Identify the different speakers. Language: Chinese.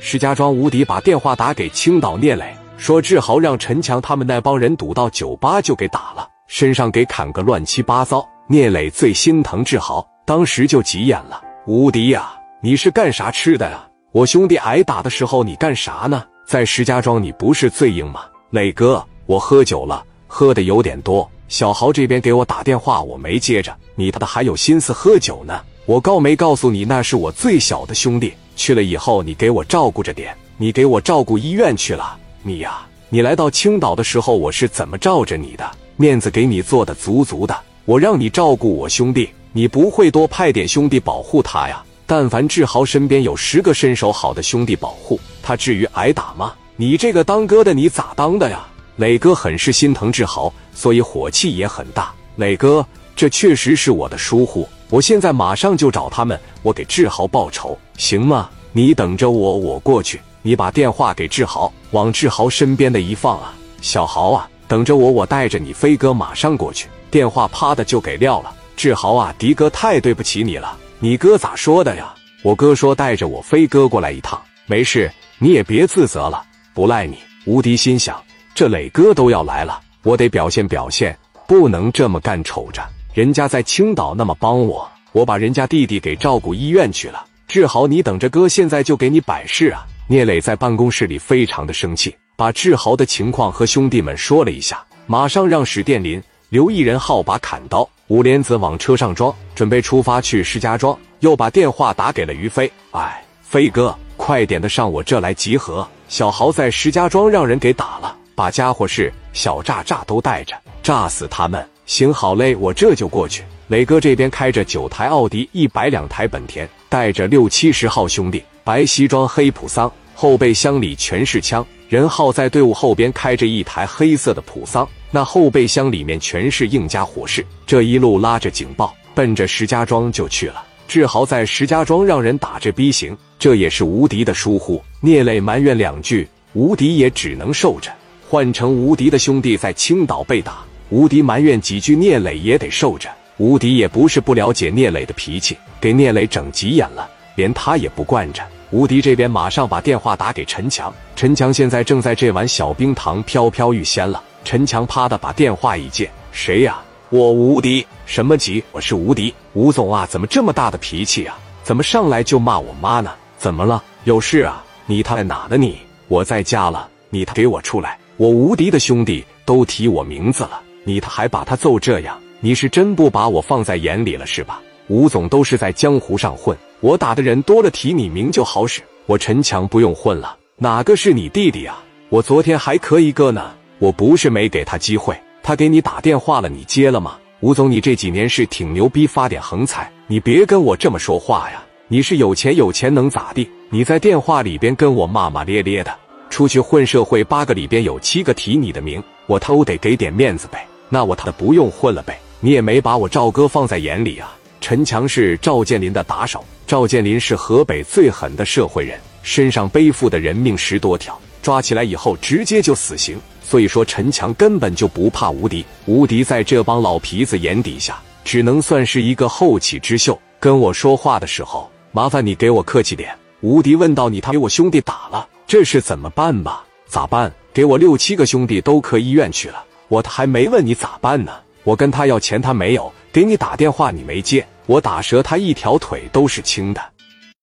Speaker 1: 石家庄吴迪把电话打给青岛聂磊，说志豪让陈强他们那帮人堵到酒吧就给打了，身上给砍个乱七八糟。聂磊最心疼志豪，当时就急眼了：“吴迪呀，你是干啥吃的呀？我兄弟挨打的时候你干啥呢？在石家庄你不是最硬吗？”磊哥，我喝酒了，喝的有点多。小豪这边给我打电话，我没接着，你他的还有心思喝酒呢？我告没告诉你，那是我最小的兄弟。去了以后，你给我照顾着点，你给我照顾医院去了。你呀，你来到青岛的时候，我是怎么罩着你的？面子给你做的足足的。我让你照顾我兄弟，你不会多派点兄弟保护他呀？但凡志豪身边有十个身手好的兄弟保护，他至于挨打吗？你这个当哥的，你咋当的呀？磊哥很是心疼志豪，所以火气也很大。磊哥，这确实是我的疏忽，我现在马上就找他们，我给志豪报仇，行吗？你等着我，我过去。你把电话给志豪，往志豪身边的一放啊，小豪啊，等着我，我带着你飞哥马上过去。电话啪的就给撂了。志豪啊，迪哥太对不起你了。你哥咋说的呀？我哥说带着我飞哥过来一趟。没事，你也别自责了，不赖你。吴迪心想，这磊哥都要来了，我得表现表现，不能这么干瞅着。人家在青岛那么帮我，我把人家弟弟给照顾医院去了。志豪，你等着，哥现在就给你摆事啊。聂磊在办公室里非常的生气，把志豪的情况和兄弟们说了一下，马上让史殿林。刘一人号把砍刀，五莲子往车上装，准备出发去石家庄。又把电话打给了于飞。哎，飞哥，快点的上我这来集合。小豪在石家庄让人给打了，把家伙事、小炸炸都带着，炸死他们。行好嘞，我这就过去。磊哥这边开着九台奥迪，一百两台本田，带着六七十号兄弟，白西装、黑普桑，后备箱里全是枪。任浩在队伍后边开着一台黑色的普桑，那后备箱里面全是硬家伙事。这一路拉着警报，奔着石家庄就去了。志豪在石家庄让人打着逼行，这也是无敌的疏忽。聂磊埋怨两句，无敌也只能受着。换成无敌的兄弟在青岛被打，无敌埋怨几句，聂磊也得受着。无敌也不是不了解聂磊的脾气，给聂磊整急眼了，连他也不惯着。吴迪这边马上把电话打给陈强，陈强现在正在这碗小冰糖飘飘欲仙了。陈强啪的把电话一接：“谁呀？我吴迪，什么急？我是吴迪，吴总啊，怎么这么大的脾气啊？怎么上来就骂我妈呢？怎么了？有事啊？你他在哪呢？你我在家了，你他给我出来！我吴迪的兄弟都提我名字了，你他还把他揍这样，你是真不把我放在眼里了是吧？吴总都是在江湖上混。”我打的人多了，提你名就好使。我陈强不用混了，哪个是你弟弟啊？我昨天还磕一个呢，我不是没给他机会，他给你打电话了，你接了吗？吴总，你这几年是挺牛逼，发点横财，你别跟我这么说话呀。你是有钱有钱能咋地？你在电话里边跟我骂骂咧咧的，出去混社会，八个里边有七个提你的名，我都得给点面子呗。那我他不用混了呗？你也没把我赵哥放在眼里啊。陈强是赵建林的打手。赵建林是河北最狠的社会人，身上背负的人命十多条，抓起来以后直接就死刑。所以说陈强根本就不怕吴迪，吴迪在这帮老皮子眼底下，只能算是一个后起之秀。跟我说话的时候，麻烦你给我客气点。吴迪问到你，他给我兄弟打了，这是怎么办吧？咋办？给我六七个兄弟都科医院去了，我还没问你咋办呢？我跟他要钱，他没有给你打电话，你没接。我打折他一条腿都是轻的。